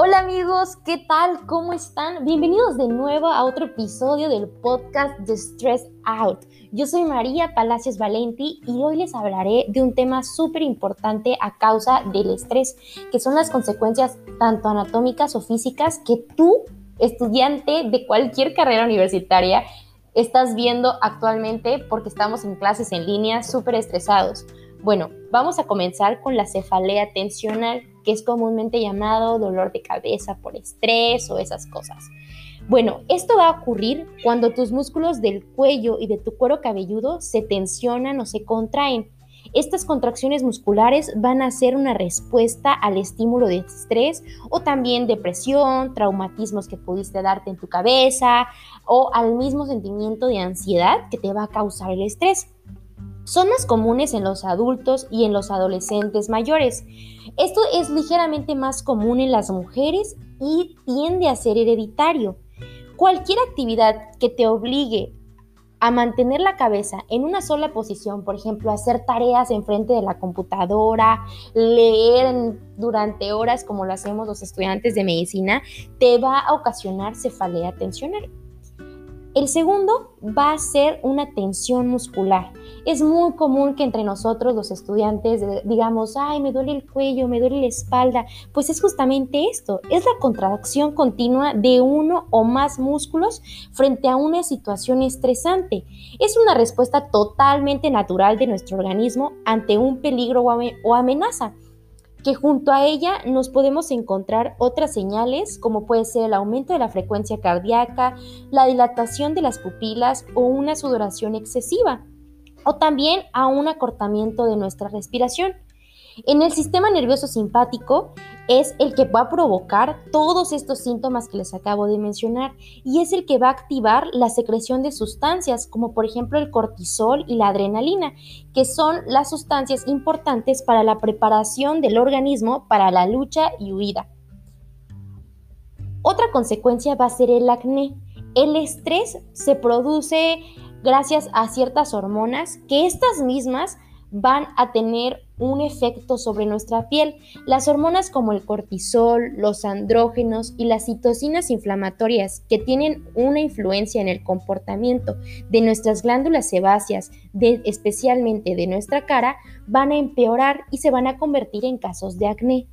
Hola amigos, ¿qué tal? ¿Cómo están? Bienvenidos de nuevo a otro episodio del podcast de Stress Out. Yo soy María Palacios Valenti y hoy les hablaré de un tema súper importante a causa del estrés, que son las consecuencias tanto anatómicas o físicas que tú, estudiante de cualquier carrera universitaria, estás viendo actualmente porque estamos en clases en línea súper estresados. Bueno, vamos a comenzar con la cefalea tensional, que es comúnmente llamado dolor de cabeza por estrés o esas cosas. Bueno, esto va a ocurrir cuando tus músculos del cuello y de tu cuero cabelludo se tensionan o se contraen. Estas contracciones musculares van a ser una respuesta al estímulo de estrés o también depresión, traumatismos que pudiste darte en tu cabeza o al mismo sentimiento de ansiedad que te va a causar el estrés son más comunes en los adultos y en los adolescentes mayores. Esto es ligeramente más común en las mujeres y tiende a ser hereditario. Cualquier actividad que te obligue a mantener la cabeza en una sola posición, por ejemplo, hacer tareas enfrente de la computadora, leer durante horas como lo hacemos los estudiantes de medicina, te va a ocasionar cefalea tensional. El segundo va a ser una tensión muscular. Es muy común que entre nosotros los estudiantes digamos, ay, me duele el cuello, me duele la espalda. Pues es justamente esto, es la contracción continua de uno o más músculos frente a una situación estresante. Es una respuesta totalmente natural de nuestro organismo ante un peligro o amenaza que junto a ella nos podemos encontrar otras señales como puede ser el aumento de la frecuencia cardíaca, la dilatación de las pupilas o una sudoración excesiva, o también a un acortamiento de nuestra respiración. En el sistema nervioso simpático es el que va a provocar todos estos síntomas que les acabo de mencionar y es el que va a activar la secreción de sustancias como por ejemplo el cortisol y la adrenalina, que son las sustancias importantes para la preparación del organismo para la lucha y huida. Otra consecuencia va a ser el acné. El estrés se produce gracias a ciertas hormonas que estas mismas van a tener un efecto sobre nuestra piel. Las hormonas como el cortisol, los andrógenos y las citocinas inflamatorias que tienen una influencia en el comportamiento de nuestras glándulas sebáceas, especialmente de nuestra cara, van a empeorar y se van a convertir en casos de acné.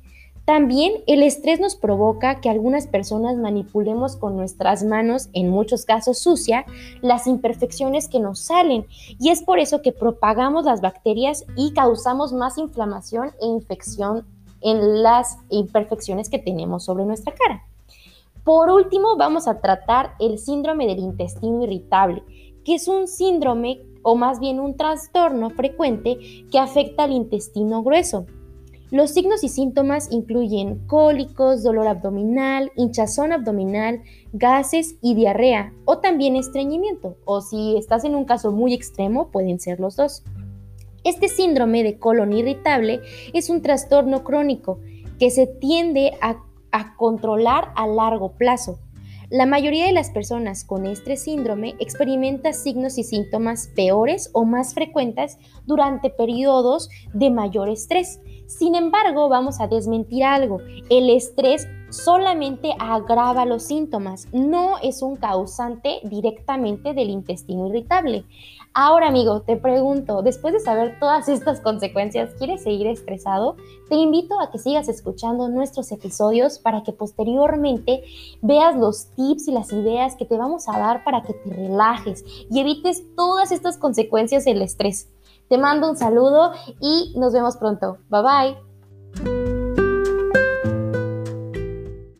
También el estrés nos provoca que algunas personas manipulemos con nuestras manos, en muchos casos sucia, las imperfecciones que nos salen y es por eso que propagamos las bacterias y causamos más inflamación e infección en las imperfecciones que tenemos sobre nuestra cara. Por último, vamos a tratar el síndrome del intestino irritable, que es un síndrome o más bien un trastorno frecuente que afecta al intestino grueso. Los signos y síntomas incluyen cólicos, dolor abdominal, hinchazón abdominal, gases y diarrea, o también estreñimiento, o si estás en un caso muy extremo, pueden ser los dos. Este síndrome de colon irritable es un trastorno crónico que se tiende a, a controlar a largo plazo. La mayoría de las personas con este síndrome experimenta signos y síntomas peores o más frecuentes durante periodos de mayor estrés sin embargo, vamos a desmentir algo. El estrés solamente agrava los síntomas, no es un causante directamente del intestino irritable. Ahora, amigo, te pregunto, después de saber todas estas consecuencias, ¿quieres seguir estresado? Te invito a que sigas escuchando nuestros episodios para que posteriormente veas los tips y las ideas que te vamos a dar para que te relajes y evites todas estas consecuencias del estrés. Te mando un saludo y nos vemos pronto. Bye bye.